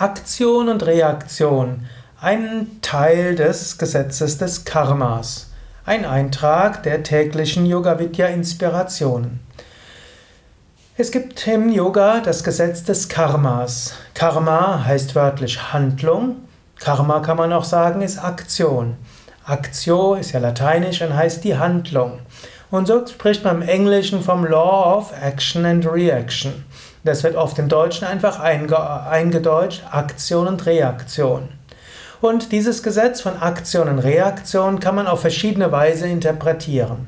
Aktion und Reaktion, ein Teil des Gesetzes des Karmas, ein Eintrag der täglichen Yoga Vidya Inspirationen. Es gibt im Yoga das Gesetz des Karmas. Karma heißt wörtlich Handlung. Karma kann man auch sagen, ist Aktion. Aktio ist ja lateinisch und heißt die Handlung. Und so spricht man im Englischen vom Law of Action and Reaction. Das wird oft im Deutschen einfach eingedeutscht, Aktion und Reaktion. Und dieses Gesetz von Aktion und Reaktion kann man auf verschiedene Weise interpretieren.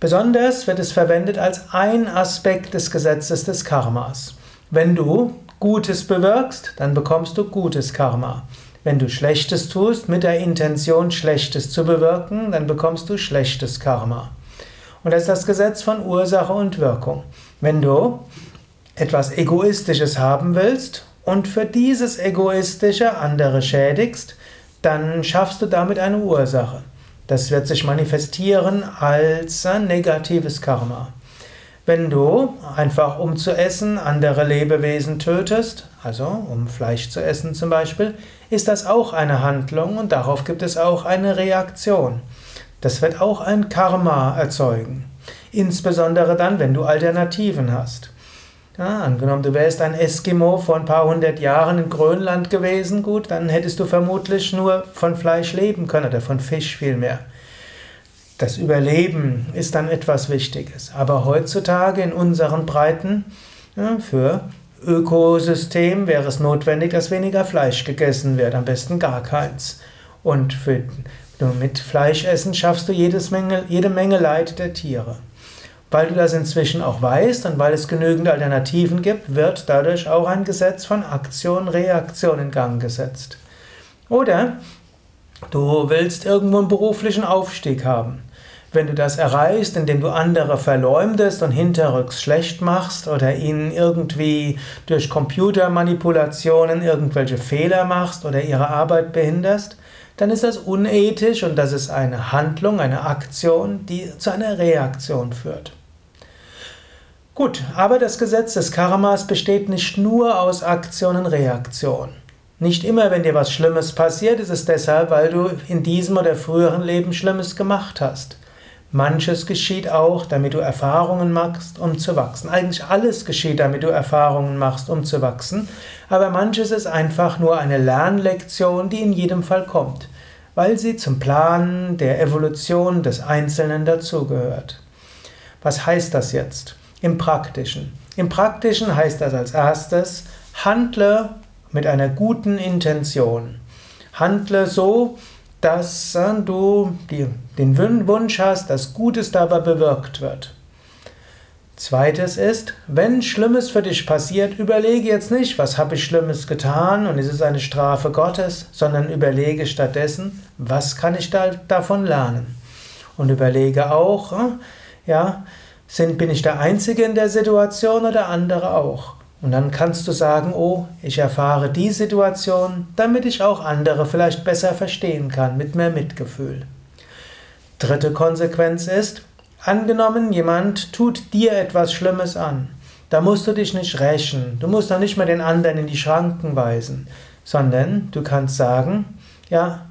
Besonders wird es verwendet als ein Aspekt des Gesetzes des Karmas. Wenn du Gutes bewirkst, dann bekommst du gutes Karma. Wenn du Schlechtes tust mit der Intention, Schlechtes zu bewirken, dann bekommst du schlechtes Karma. Und das ist das Gesetz von Ursache und Wirkung. Wenn du etwas Egoistisches haben willst und für dieses Egoistische andere schädigst, dann schaffst du damit eine Ursache. Das wird sich manifestieren als negatives Karma. Wenn du einfach um zu essen andere Lebewesen tötest, also um Fleisch zu essen zum Beispiel, ist das auch eine Handlung und darauf gibt es auch eine Reaktion. Das wird auch ein Karma erzeugen. Insbesondere dann, wenn du Alternativen hast. Ja, angenommen, du wärst ein Eskimo vor ein paar hundert Jahren in Grönland gewesen, gut, dann hättest du vermutlich nur von Fleisch leben können oder von Fisch vielmehr. Das Überleben ist dann etwas Wichtiges. Aber heutzutage in unseren Breiten ja, für Ökosystem wäre es notwendig, dass weniger Fleisch gegessen wird, am besten gar keins. Und für, mit Fleischessen schaffst du jedes Menge, jede Menge Leid der Tiere. Weil du das inzwischen auch weißt und weil es genügend Alternativen gibt, wird dadurch auch ein Gesetz von Aktion-Reaktion in Gang gesetzt. Oder du willst irgendwo einen beruflichen Aufstieg haben. Wenn du das erreichst, indem du andere verleumdest und hinterrücks schlecht machst oder ihnen irgendwie durch Computermanipulationen irgendwelche Fehler machst oder ihre Arbeit behinderst, dann ist das unethisch und das ist eine Handlung, eine Aktion, die zu einer Reaktion führt. Gut, aber das Gesetz des Karmas besteht nicht nur aus Aktion und Reaktion. Nicht immer, wenn dir was Schlimmes passiert, ist es deshalb, weil du in diesem oder früheren Leben Schlimmes gemacht hast. Manches geschieht auch, damit du Erfahrungen machst, um zu wachsen. Eigentlich alles geschieht, damit du Erfahrungen machst, um zu wachsen. Aber manches ist einfach nur eine Lernlektion, die in jedem Fall kommt, weil sie zum Plan der Evolution des Einzelnen dazugehört. Was heißt das jetzt? Im Praktischen. Im Praktischen heißt das als erstes, handle mit einer guten Intention. Handle so, dass äh, du den Wunsch hast, dass Gutes dabei bewirkt wird. Zweites ist, wenn Schlimmes für dich passiert, überlege jetzt nicht, was habe ich Schlimmes getan und ist es eine Strafe Gottes, sondern überlege stattdessen, was kann ich da, davon lernen. Und überlege auch, äh, ja, sind, bin ich der Einzige in der Situation oder andere auch? Und dann kannst du sagen, oh, ich erfahre die Situation, damit ich auch andere vielleicht besser verstehen kann, mit mehr Mitgefühl. Dritte Konsequenz ist, angenommen, jemand tut dir etwas Schlimmes an. Da musst du dich nicht rächen, du musst auch nicht mehr den anderen in die Schranken weisen, sondern du kannst sagen, ja,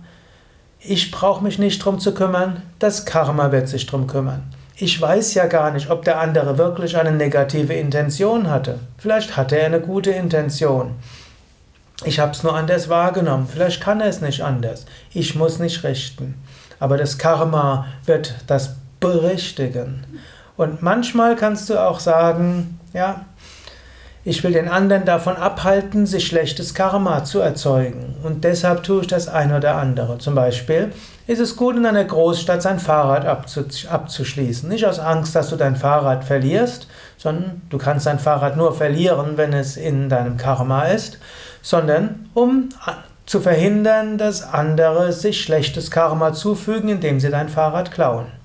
ich brauche mich nicht drum zu kümmern, das Karma wird sich drum kümmern ich weiß ja gar nicht, ob der andere wirklich eine negative Intention hatte. Vielleicht hatte er eine gute Intention. Ich habe es nur anders wahrgenommen. Vielleicht kann er es nicht anders. Ich muss nicht richten. Aber das Karma wird das berichtigen. Und manchmal kannst du auch sagen, ja, ich will den anderen davon abhalten, sich schlechtes Karma zu erzeugen. Und deshalb tue ich das ein oder andere. Zum Beispiel ist es gut, in einer Großstadt sein Fahrrad abzuschließen. Nicht aus Angst, dass du dein Fahrrad verlierst, sondern du kannst dein Fahrrad nur verlieren, wenn es in deinem Karma ist, sondern um zu verhindern, dass andere sich schlechtes Karma zufügen, indem sie dein Fahrrad klauen.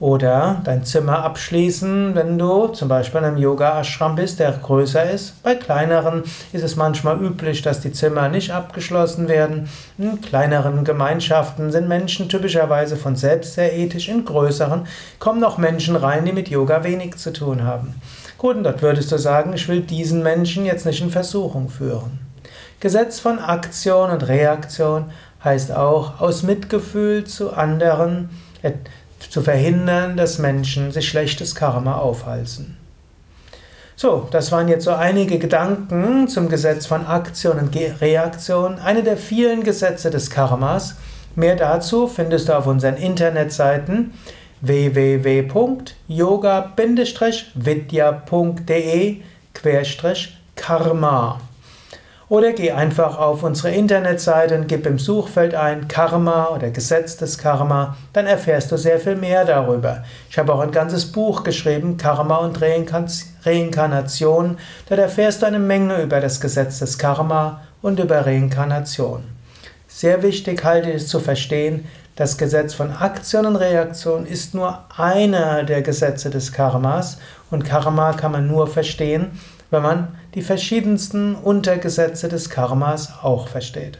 Oder dein Zimmer abschließen, wenn du zum Beispiel in einem Yoga-Ashram bist, der größer ist. Bei kleineren ist es manchmal üblich, dass die Zimmer nicht abgeschlossen werden. In kleineren Gemeinschaften sind Menschen typischerweise von selbst sehr ethisch. In größeren kommen noch Menschen rein, die mit Yoga wenig zu tun haben. Gut, und dort würdest du sagen, ich will diesen Menschen jetzt nicht in Versuchung führen. Gesetz von Aktion und Reaktion heißt auch, aus Mitgefühl zu anderen zu verhindern, dass Menschen sich schlechtes Karma aufhalsen. So, das waren jetzt so einige Gedanken zum Gesetz von Aktion und Reaktion, eine der vielen Gesetze des Karmas. Mehr dazu findest du auf unseren Internetseiten www.yoga-vidya.de-karma. Oder geh einfach auf unsere Internetseite und gib im Suchfeld ein Karma oder Gesetz des Karma, dann erfährst du sehr viel mehr darüber. Ich habe auch ein ganzes Buch geschrieben, Karma und Reinkarnation. Dort erfährst du eine Menge über das Gesetz des Karma und über Reinkarnation. Sehr wichtig halte ich es zu verstehen, das Gesetz von Aktion und Reaktion ist nur einer der Gesetze des Karmas und Karma kann man nur verstehen, wenn man die verschiedensten Untergesetze des Karmas auch versteht.